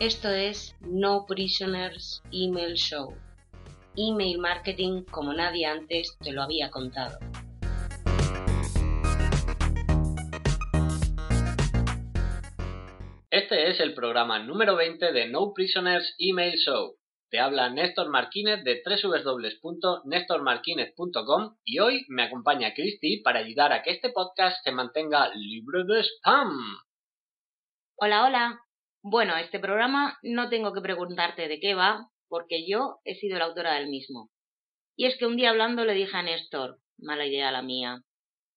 Esto es No Prisoners Email Show. Email marketing como nadie antes te lo había contado. Este es el programa número 20 de No Prisoners Email Show. Te habla Néstor Marquínez de www.nestormarquinez.com y hoy me acompaña Christy para ayudar a que este podcast se mantenga libre de spam. Hola, hola. Bueno, este programa no tengo que preguntarte de qué va, porque yo he sido la autora del mismo. Y es que un día hablando le dije a Néstor, mala idea la mía,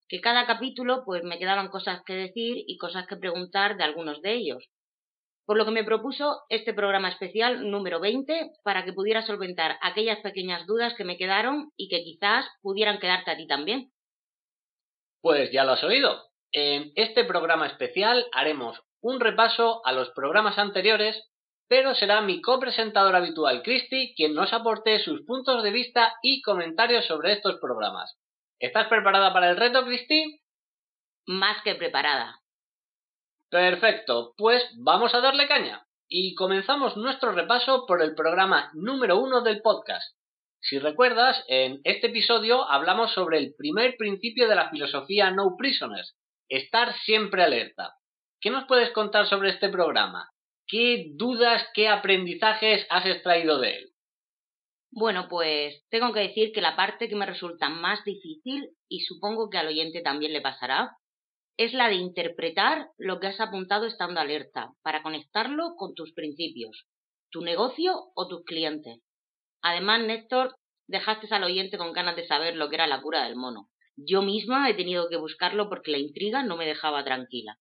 que cada capítulo pues me quedaban cosas que decir y cosas que preguntar de algunos de ellos. Por lo que me propuso este programa especial número 20 para que pudiera solventar aquellas pequeñas dudas que me quedaron y que quizás pudieran quedarte a ti también. Pues ya lo has oído. En este programa especial haremos un repaso a los programas anteriores, pero será mi copresentador habitual, Christy, quien nos aporte sus puntos de vista y comentarios sobre estos programas. ¿Estás preparada para el reto, Christy? Más que preparada. Perfecto, pues vamos a darle caña. Y comenzamos nuestro repaso por el programa número uno del podcast. Si recuerdas, en este episodio hablamos sobre el primer principio de la filosofía No Prisoners, estar siempre alerta. ¿Qué nos puedes contar sobre este programa? ¿Qué dudas, qué aprendizajes has extraído de él? Bueno, pues tengo que decir que la parte que me resulta más difícil, y supongo que al oyente también le pasará, es la de interpretar lo que has apuntado estando alerta, para conectarlo con tus principios, tu negocio o tus clientes. Además, Néstor, dejaste al oyente con ganas de saber lo que era la cura del mono. Yo misma he tenido que buscarlo porque la intriga no me dejaba tranquila.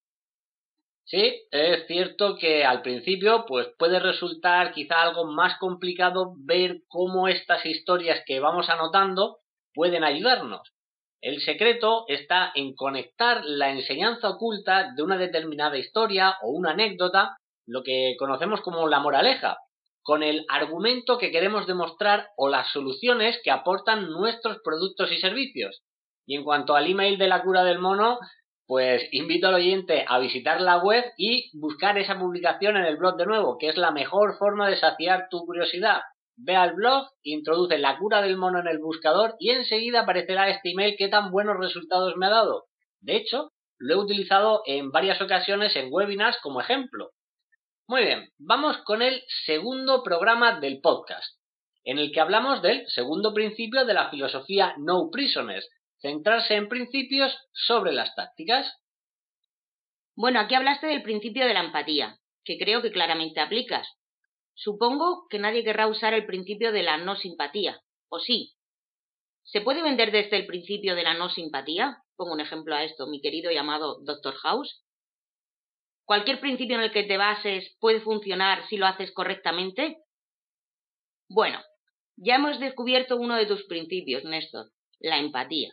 Sí, es cierto que al principio pues puede resultar quizá algo más complicado ver cómo estas historias que vamos anotando pueden ayudarnos. El secreto está en conectar la enseñanza oculta de una determinada historia o una anécdota, lo que conocemos como la moraleja, con el argumento que queremos demostrar o las soluciones que aportan nuestros productos y servicios. Y en cuanto al email de la cura del mono, pues invito al oyente a visitar la web y buscar esa publicación en el blog de nuevo, que es la mejor forma de saciar tu curiosidad. Ve al blog, introduce la cura del mono en el buscador y enseguida aparecerá este email que tan buenos resultados me ha dado. De hecho, lo he utilizado en varias ocasiones en webinars como ejemplo. Muy bien, vamos con el segundo programa del podcast, en el que hablamos del segundo principio de la filosofía No Prisoners, centrarse en principios sobre las tácticas. Bueno, aquí hablaste del principio de la empatía, que creo que claramente aplicas. Supongo que nadie querrá usar el principio de la no simpatía, ¿o sí? ¿Se puede vender desde el principio de la no simpatía? Pongo un ejemplo a esto, mi querido llamado Doctor House. ¿Cualquier principio en el que te bases puede funcionar si lo haces correctamente? Bueno, ya hemos descubierto uno de tus principios, Néstor, la empatía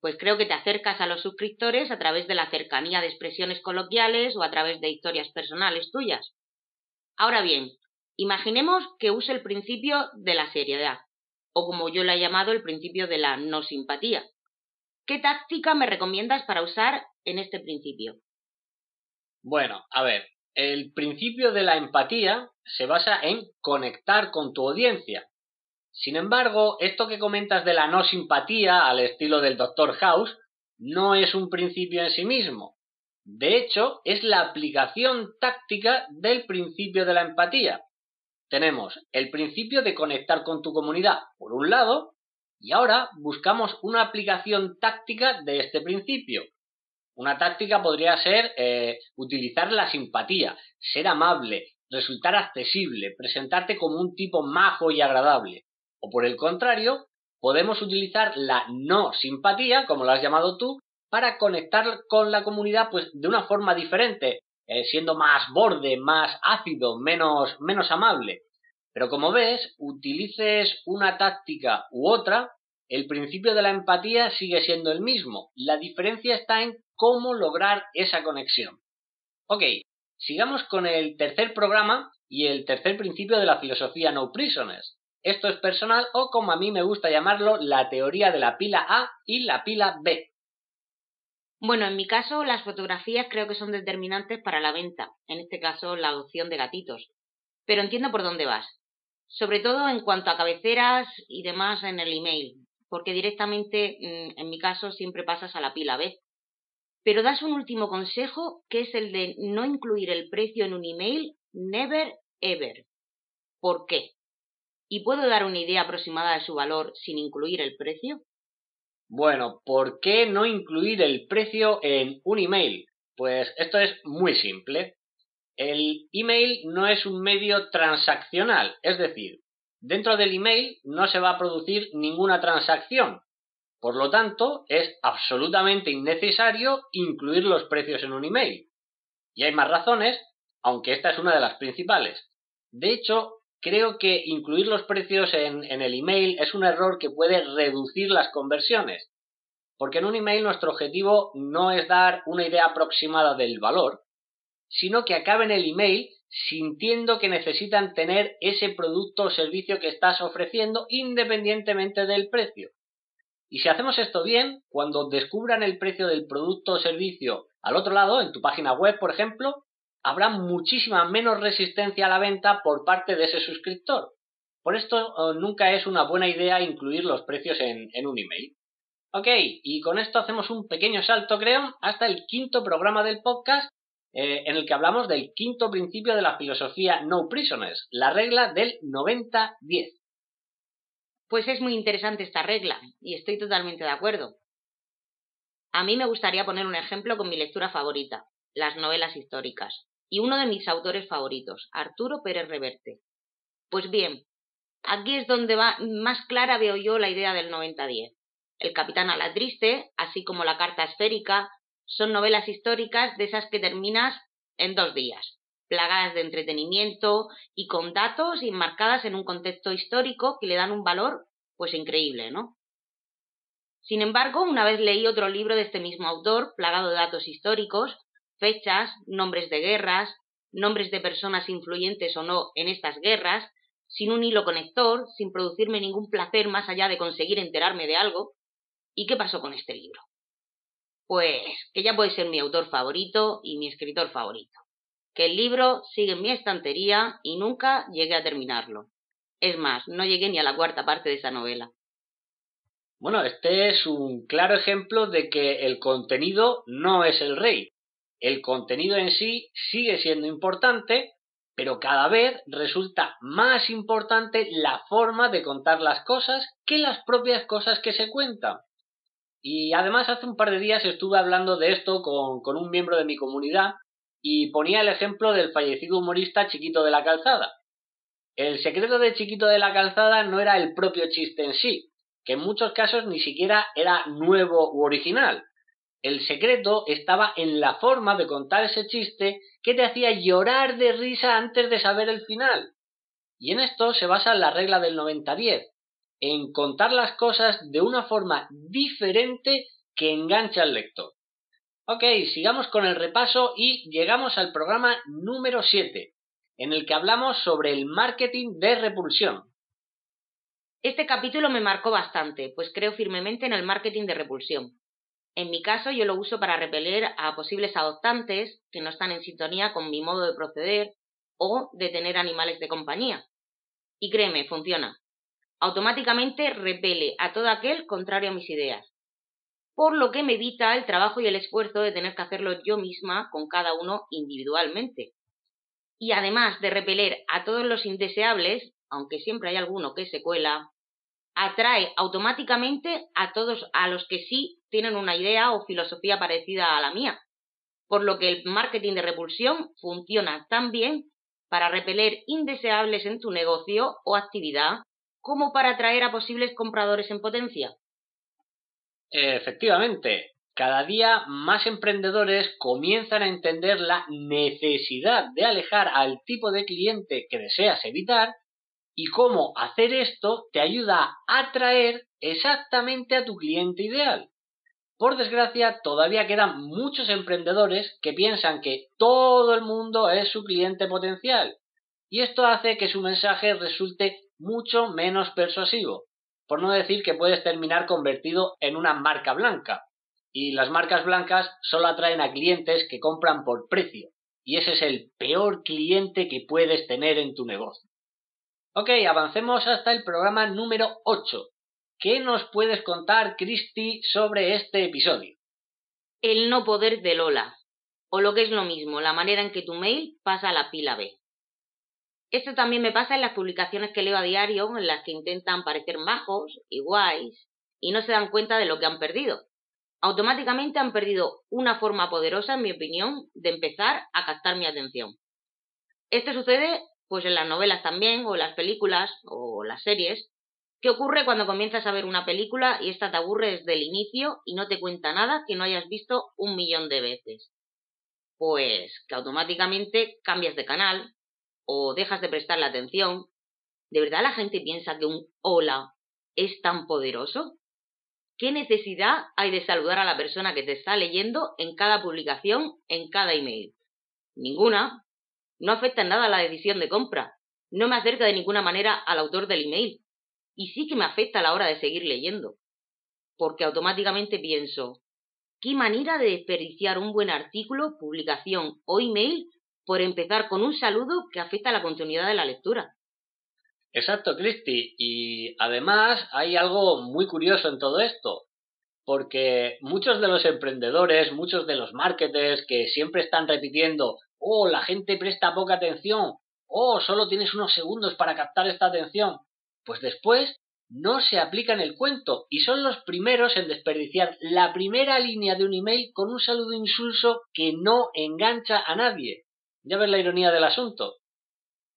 pues creo que te acercas a los suscriptores a través de la cercanía de expresiones coloquiales o a través de historias personales tuyas. Ahora bien, imaginemos que use el principio de la seriedad, o como yo lo he llamado el principio de la no simpatía. ¿Qué táctica me recomiendas para usar en este principio? Bueno, a ver, el principio de la empatía se basa en conectar con tu audiencia, sin embargo, esto que comentas de la no simpatía al estilo del Dr. House no es un principio en sí mismo. De hecho, es la aplicación táctica del principio de la empatía. Tenemos el principio de conectar con tu comunidad, por un lado, y ahora buscamos una aplicación táctica de este principio. Una táctica podría ser eh, utilizar la simpatía, ser amable, resultar accesible, presentarte como un tipo majo y agradable. O por el contrario, podemos utilizar la no simpatía, como lo has llamado tú, para conectar con la comunidad pues de una forma diferente, eh, siendo más borde, más ácido, menos, menos amable. Pero como ves, utilices una táctica u otra, el principio de la empatía sigue siendo el mismo. La diferencia está en cómo lograr esa conexión. Ok, sigamos con el tercer programa y el tercer principio de la filosofía No Prisoners. Esto es personal o como a mí me gusta llamarlo, la teoría de la pila A y la pila B. Bueno, en mi caso las fotografías creo que son determinantes para la venta, en este caso la adopción de gatitos. pero entiendo por dónde vas. Sobre todo en cuanto a cabeceras y demás en el email, porque directamente, mm, en mi caso, siempre pasas a la pila B. Pero das un último consejo, que es el de no incluir el precio en un email, never ever. ¿Por qué? ¿Y puedo dar una idea aproximada de su valor sin incluir el precio? Bueno, ¿por qué no incluir el precio en un email? Pues esto es muy simple. El email no es un medio transaccional, es decir, dentro del email no se va a producir ninguna transacción. Por lo tanto, es absolutamente innecesario incluir los precios en un email. Y hay más razones, aunque esta es una de las principales. De hecho, creo que incluir los precios en, el email es un error que puede reducir las conversiones. Porque en un email nuestro objetivo no es dar una idea aproximada del valor, sino que acaben el email sintiendo que necesitan tener ese producto o servicio que estás ofreciendo independientemente del precio. Y si hacemos esto bien, cuando descubran el precio del producto o servicio al otro lado, en tu página web, por ejemplo, habrá muchísima menos resistencia a la venta por parte de ese suscriptor. Por esto eh, nunca es una buena idea incluir los precios en, un email. Ok, y con esto hacemos un pequeño salto, creo, hasta el quinto programa del podcast, eh, en el que hablamos del quinto principio de la filosofía No Prisoners, la regla del 90-10. Pues es muy interesante esta regla, y estoy totalmente de acuerdo. A mí me gustaría poner un ejemplo con mi lectura favorita, las novelas históricas, y uno de mis autores favoritos, Arturo Pérez Reverte. Pues bien, aquí es donde va, más clara veo yo la idea del 90-10. El Capitán a la Triste, así como La Carta Esférica, son novelas históricas de esas que terminas en dos días, plagadas de entretenimiento y con datos enmarcadas en un contexto histórico que le dan un valor pues increíble, ¿no? Sin embargo, una vez leí otro libro de este mismo autor, plagado de datos históricos, fechas, nombres de guerras, nombres de personas influyentes o no en estas guerras, sin un hilo conector, sin producirme ningún placer más allá de conseguir enterarme de algo. ¿Y qué pasó con este libro? Pues que ya puede ser mi autor favorito y mi escritor favorito. Que el libro sigue en mi estantería y nunca llegué a terminarlo. Es más, no llegué ni a la cuarta parte de esa novela. Bueno, este es un claro ejemplo de que el contenido no es el rey, el contenido en sí sigue siendo importante, pero cada vez resulta más importante la forma de contar las cosas que las propias cosas que se cuentan. Y además hace un par de días estuve hablando de esto con, un miembro de mi comunidad y ponía el ejemplo del fallecido humorista Chiquito de la Calzada. El secreto de Chiquito de la Calzada no era el propio chiste en sí, que en muchos casos ni siquiera era nuevo u original, el secreto estaba en la forma de contar ese chiste que te hacía llorar de risa antes de saber el final. Y en esto se basa la regla del 90-10, en contar las cosas de una forma diferente que engancha al lector. Ok, sigamos con el repaso y llegamos al programa número 7, en el que hablamos sobre el marketing de repulsión. Este capítulo me marcó bastante, pues creo firmemente en el marketing de repulsión. En mi caso, yo lo uso para repeler a posibles adoptantes que no están en sintonía con mi modo de proceder o de tener animales de compañía. Y créeme, funciona. Automáticamente repele a todo aquel contrario a mis ideas, por lo que me evita el trabajo y el esfuerzo de tener que hacerlo yo misma con cada uno individualmente. Y además de repeler a todos los indeseables, aunque siempre hay alguno que se cuela, atrae automáticamente a todos a los que sí tienen una idea o filosofía parecida a la mía. Por lo que el marketing de repulsión funciona tan bien para repeler indeseables en tu negocio o actividad como para atraer a posibles compradores en potencia. Efectivamente, cada día más emprendedores comienzan a entender la necesidad de alejar al tipo de cliente que deseas evitar y cómo hacer esto te ayuda a atraer exactamente a tu cliente ideal. Por desgracia, todavía quedan muchos emprendedores que piensan que todo el mundo es su cliente potencial, y esto hace que su mensaje resulte mucho menos persuasivo, por no decir que puedes terminar convertido en una marca blanca. Y las marcas blancas solo atraen a clientes que compran por precio, y ese es el peor cliente que puedes tener en tu negocio. Ok, avancemos hasta el programa número 8. ¿Qué nos puedes contar, Christy, sobre este episodio? El no poder de Lola, o lo que es lo mismo, la manera en que tu mail pasa a la pila B. Esto también me pasa en las publicaciones que leo a diario, en las que intentan parecer majos y guays, y no se dan cuenta de lo que han perdido. Automáticamente han perdido una forma poderosa, en mi opinión, de empezar a captar mi atención. Esto sucede pues en las novelas también, o las películas, o las series. ¿Qué ocurre cuando comienzas a ver una película y esta te aburre desde el inicio y no te cuenta nada que no hayas visto un millón de veces? Pues que automáticamente cambias de canal o dejas de prestarle atención. ¿De verdad la gente piensa que un hola es tan poderoso? ¿Qué necesidad hay de saludar a la persona que te está leyendo en cada publicación, en cada email? Ninguna. No afecta en nada la decisión de compra. No me acerca de ninguna manera al autor del email. Y sí que me afecta a la hora de seguir leyendo. Porque automáticamente pienso, ¿qué manera de desperdiciar un buen artículo, publicación o email por empezar con un saludo que afecta a la continuidad de la lectura? Exacto, Cristi. Y además hay algo muy curioso en todo esto, porque muchos de los emprendedores, muchos de los marketers que siempre están repitiendo, oh, la gente presta poca atención, oh, solo tienes unos segundos para captar esta atención, pues después no se aplican el cuento y son los primeros en desperdiciar la primera línea de un email con un saludo insulso que no engancha a nadie. Ya ves la ironía del asunto.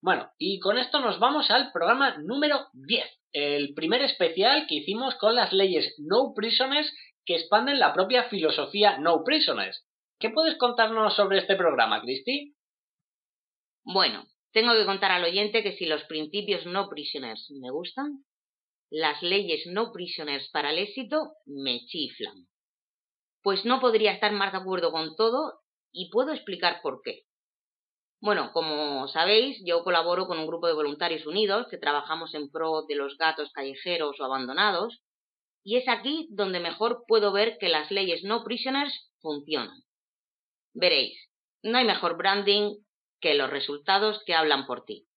Bueno, y con esto nos vamos al programa número 10, el primer especial que hicimos con las leyes No Prisoners que expanden la propia filosofía No Prisoners. ¿Qué puedes contarnos sobre este programa, Cristi? Bueno, tengo que contar al oyente que si los principios No Prisoners me gustan, las leyes No Prisoners para el éxito me chiflan. Pues no podría estar más de acuerdo con todo y puedo explicar por qué. Bueno, como sabéis, yo colaboro con un grupo de voluntarios unidos que trabajamos en pro de los gatos callejeros o abandonados, y es aquí donde mejor puedo ver que las leyes no prisoners funcionan. Veréis, no hay mejor branding que los resultados que hablan por ti.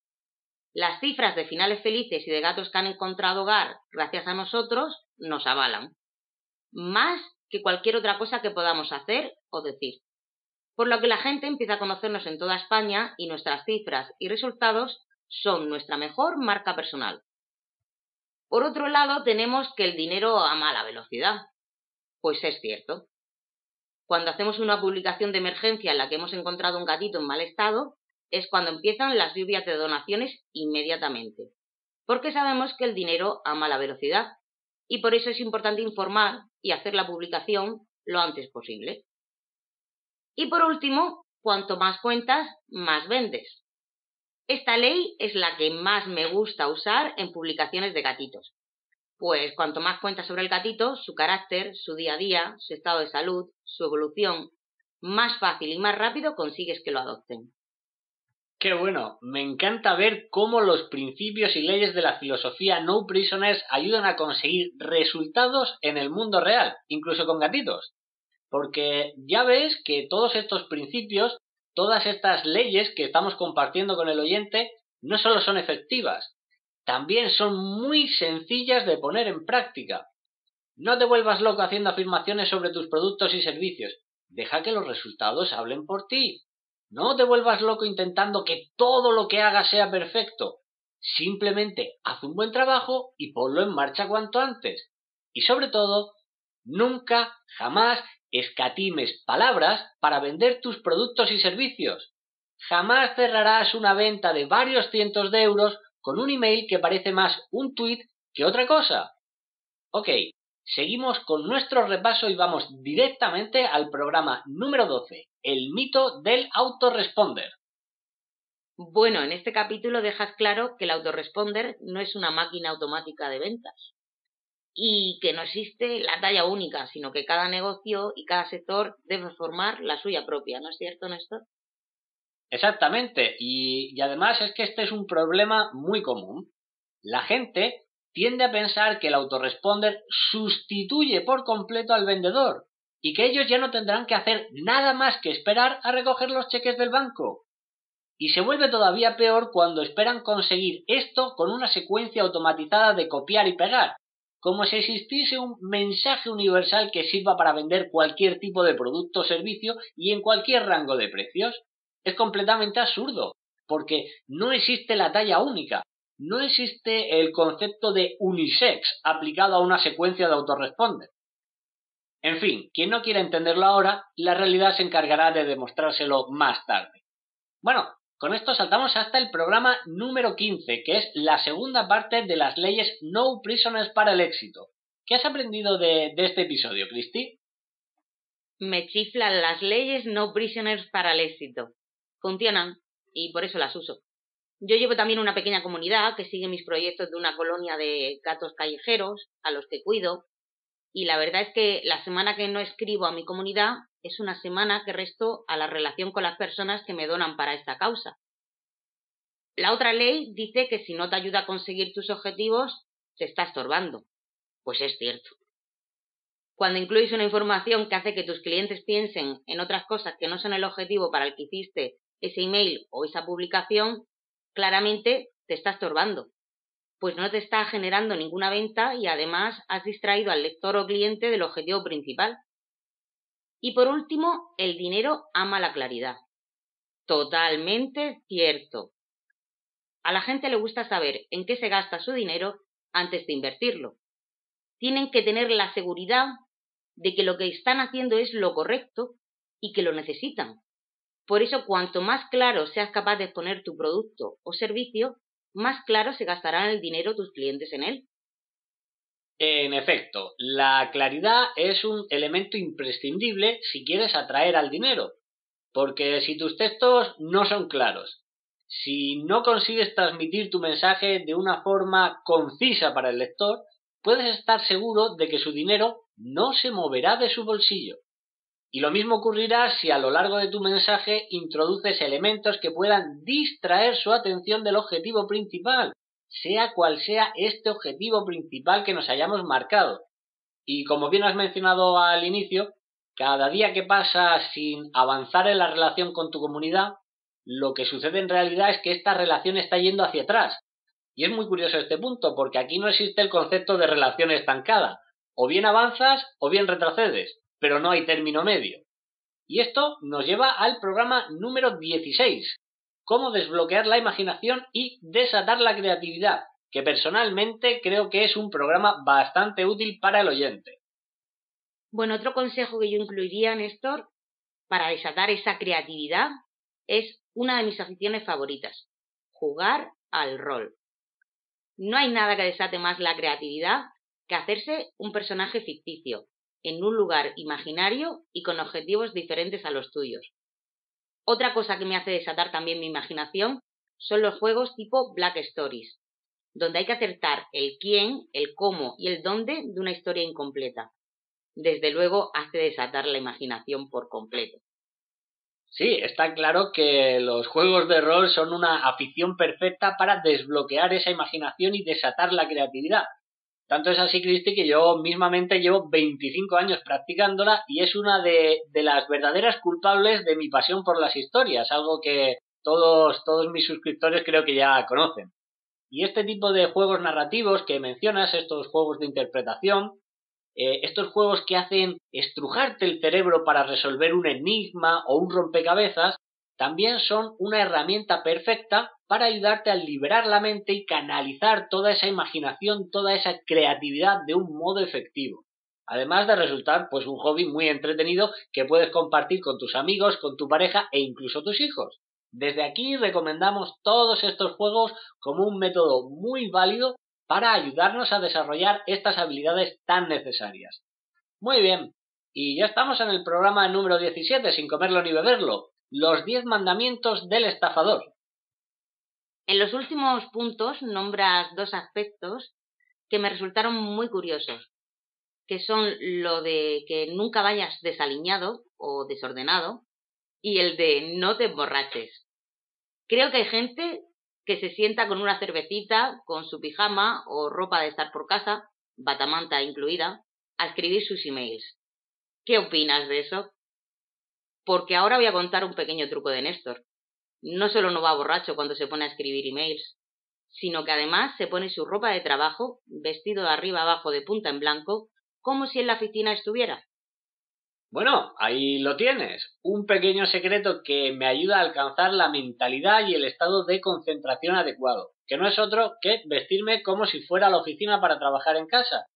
Las cifras de finales felices y de gatos que han encontrado hogar gracias a nosotros nos avalan. Más que cualquier otra cosa que podamos hacer o decir por lo que la gente empieza a conocernos en toda España y nuestras cifras y resultados son nuestra mejor marca personal. Por otro lado, tenemos que el dinero ama la velocidad. Pues es cierto. Cuando hacemos una publicación de emergencia en la que hemos encontrado un gatito en mal estado, es cuando empiezan las lluvias de donaciones inmediatamente. Porque sabemos que el dinero ama la velocidad y por eso es importante informar y hacer la publicación lo antes posible. Y por último, cuanto más cuentas, más vendes. Esta ley es la que más me gusta usar en publicaciones de gatitos. Pues cuanto más cuentas sobre el gatito, su carácter, su día a día, su estado de salud, su evolución, más fácil y más rápido consigues que lo adopten. Qué bueno, me encanta ver cómo los principios y leyes de la filosofía No Prisoners ayudan a conseguir resultados en el mundo real, incluso con gatitos. Porque ya ves que todos estos principios, todas estas leyes que estamos compartiendo con el oyente, no solo son efectivas, también son muy sencillas de poner en práctica. No te vuelvas loco haciendo afirmaciones sobre tus productos y servicios. Deja que los resultados hablen por ti. No te vuelvas loco intentando que todo lo que hagas sea perfecto. Simplemente haz un buen trabajo y ponlo en marcha cuanto antes. Y sobre todo, nunca, jamás escatimes palabras para vender tus productos y servicios. Jamás cerrarás una venta de varios cientos de euros con un email que parece más un tweet que otra cosa. Ok, seguimos con nuestro repaso y vamos directamente al programa número 12, el mito del autoresponder. Bueno, en este capítulo dejas claro que el autoresponder no es una máquina automática de ventas y que no existe la talla única, sino que cada negocio y cada sector debe formar la suya propia, ¿no es cierto, Néstor? Exactamente, y, y, además es que este es un problema muy común. La gente tiende a pensar que el autoresponder sustituye por completo al vendedor, y que ellos ya no tendrán que hacer nada más que esperar a recoger los cheques del banco. Y se vuelve todavía peor cuando esperan conseguir esto con una secuencia automatizada de copiar y pegar, como si existiese un mensaje universal que sirva para vender cualquier tipo de producto o servicio y en cualquier rango de precios. Es completamente absurdo, porque no existe la talla única, no existe el concepto de unisex aplicado a una secuencia de autoresponder. En fin, quien no quiera entenderlo ahora, la realidad se encargará de demostrárselo más tarde. Bueno, con esto saltamos hasta el programa número 15, que es la segunda parte de las leyes No Prisoners para el éxito. ¿Qué has aprendido de, este episodio, Christy? Me chiflan las leyes No Prisoners para el éxito. Funcionan y por eso las uso. Yo llevo también una pequeña comunidad que sigue mis proyectos de una colonia de gatos callejeros a los que cuido y la verdad es que la semana que no escribo a mi comunidad es una semana que resto a la relación con las personas que me donan para esta causa. La otra ley dice que si no te ayuda a conseguir tus objetivos, te está estorbando. Pues es cierto. Cuando incluyes una información que hace que tus clientes piensen en otras cosas que no son el objetivo para el que hiciste ese email o esa publicación, claramente te está estorbando, pues no te está generando ninguna venta y además has distraído al lector o cliente del objetivo principal. Y por último, el dinero ama la claridad. Totalmente cierto. A la gente le gusta saber en qué se gasta su dinero antes de invertirlo. Tienen que tener la seguridad de que lo que están haciendo es lo correcto y que lo necesitan. Por eso, cuanto más claro seas capaz de exponer tu producto o servicio, más claro se gastarán el dinero tus clientes en él. En efecto, la claridad es un elemento imprescindible si quieres atraer al dinero, porque si tus textos no son claros, si no consigues transmitir tu mensaje de una forma concisa para el lector, puedes estar seguro de que su dinero no se moverá de su bolsillo. Y lo mismo ocurrirá si a lo largo de tu mensaje introduces elementos que puedan distraer su atención del objetivo principal, sea cual sea este objetivo principal que nos hayamos marcado. Y como bien has mencionado al inicio, cada día que pasa sin avanzar en la relación con tu comunidad, lo que sucede en realidad es que esta relación está yendo hacia atrás. Y es muy curioso este punto, porque aquí no existe el concepto de relación estancada. O bien avanzas o bien retrocedes, pero no hay término medio. Y esto nos lleva al programa número 16, cómo desbloquear la imaginación y desatar la creatividad, que personalmente creo que es un programa bastante útil para el oyente. Bueno, otro consejo que yo incluiría, Néstor, para desatar esa creatividad es una de mis aficiones favoritas, jugar al rol. No hay nada que desate más la creatividad que hacerse un personaje ficticio, en un lugar imaginario y con objetivos diferentes a los tuyos. Otra cosa que me hace desatar también mi imaginación son los juegos tipo Black Stories, donde hay que acertar el quién, el cómo y el dónde de una historia incompleta. Desde luego hace desatar la imaginación por completo. Sí, está claro que los juegos de rol son una afición perfecta para desbloquear esa imaginación y desatar la creatividad. Tanto es así, Cristi, que yo mismamente llevo 25 años practicándola y es una de, las verdaderas culpables de mi pasión por las historias, algo que todos, todos mis suscriptores creo que ya conocen. Y este tipo de juegos narrativos que mencionas, estos juegos de interpretación, eh, estos juegos que hacen estrujarte el cerebro para resolver un enigma o un rompecabezas, también son una herramienta perfecta para ayudarte a liberar la mente y canalizar toda esa imaginación, toda esa creatividad de un modo efectivo. Además de resultar pues un hobby muy entretenido que puedes compartir con tus amigos, con tu pareja e incluso tus hijos. Desde aquí recomendamos todos estos juegos como un método muy válido para ayudarnos a desarrollar estas habilidades tan necesarias. Muy bien, y ya estamos en el programa número 17, sin comerlo ni beberlo, los 10 mandamientos del estafador. En los últimos puntos nombras dos aspectos que me resultaron muy curiosos, que son lo de que nunca vayas desaliñado o desordenado y el de no te emborraches. Creo que hay gente que se sienta con una cervecita, con su pijama o ropa de estar por casa, batamanta incluida, a escribir sus emails. ¿Qué opinas de eso? Porque ahora voy a contar un pequeño truco de Néstor. No solo no va borracho cuando se pone a escribir emails, sino que además se pone su ropa de trabajo, vestido de arriba abajo de punta en blanco, como si en la oficina estuviera. Bueno, ahí lo tienes, un pequeño secreto que me ayuda a alcanzar la mentalidad y el estado de concentración adecuado, que no es otro que vestirme como si fuera a la oficina para trabajar en casa.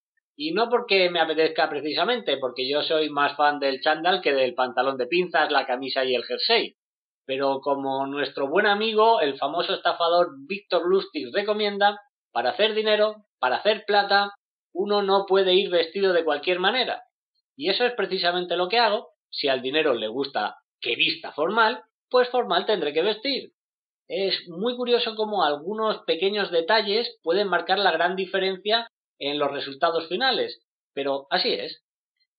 Y no porque me apetezca precisamente, porque yo soy más fan del chándal que del pantalón de pinzas, la camisa y el jersey. Pero como nuestro buen amigo, el famoso estafador Víctor Lustig recomienda, para hacer dinero, para hacer plata, uno no puede ir vestido de cualquier manera. Y eso es precisamente lo que hago. Si al dinero le gusta que vista formal, pues formal tendré que vestir. Es muy curioso cómo algunos pequeños detalles pueden marcar la gran diferencia en los resultados finales, pero así es.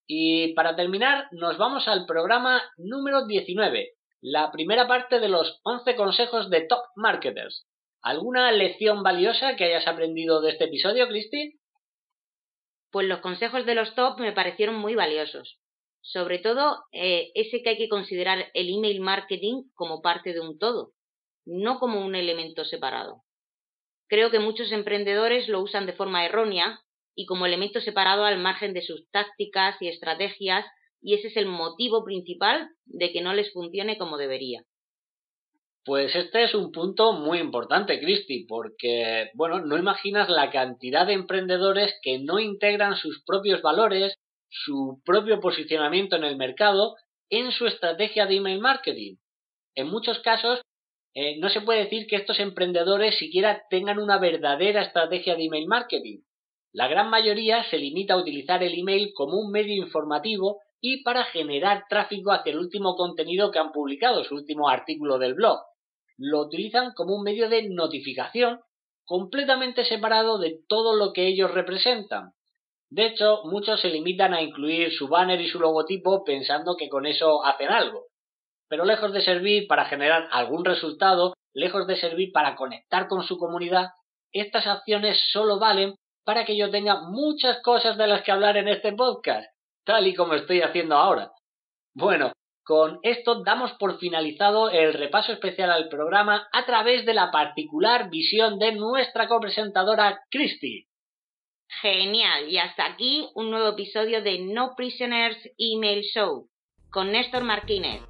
Y para terminar, nos vamos al programa número 19, la primera parte de los 11 consejos de top marketers. ¿Alguna lección valiosa que hayas aprendido de este episodio, Cristi? pues los consejos de los top me parecieron muy valiosos. Sobre todo eh, ese que hay que considerar el email marketing como parte de un todo, no como un elemento separado. Creo que muchos emprendedores lo usan de forma errónea y como elemento separado al margen de sus tácticas y estrategias y ese es el motivo principal de que no les funcione como debería. Pues este es un punto muy importante, Cristi, porque, bueno, no imaginas la cantidad de emprendedores que no integran sus propios valores, su propio posicionamiento en el mercado, en su estrategia de email marketing. En muchos casos, eh, no se puede decir que estos emprendedores siquiera tengan una verdadera estrategia de email marketing. La gran mayoría se limita a utilizar el email como un medio informativo y para generar tráfico hacia el último contenido que han publicado, su último artículo del blog lo utilizan como un medio de notificación completamente separado de todo lo que ellos representan. De hecho, muchos se limitan a incluir su banner y su logotipo pensando que con eso hacen algo. Pero lejos de servir para generar algún resultado, lejos de servir para conectar con su comunidad, estas acciones solo valen para que yo tenga muchas cosas de las que hablar en este podcast, tal y como estoy haciendo ahora. Bueno, con esto damos por finalizado el repaso especial al programa a través de la particular visión de nuestra copresentadora Christy. Genial, y hasta aquí un nuevo episodio de No Prisoners Email Show con Néstor Martínez.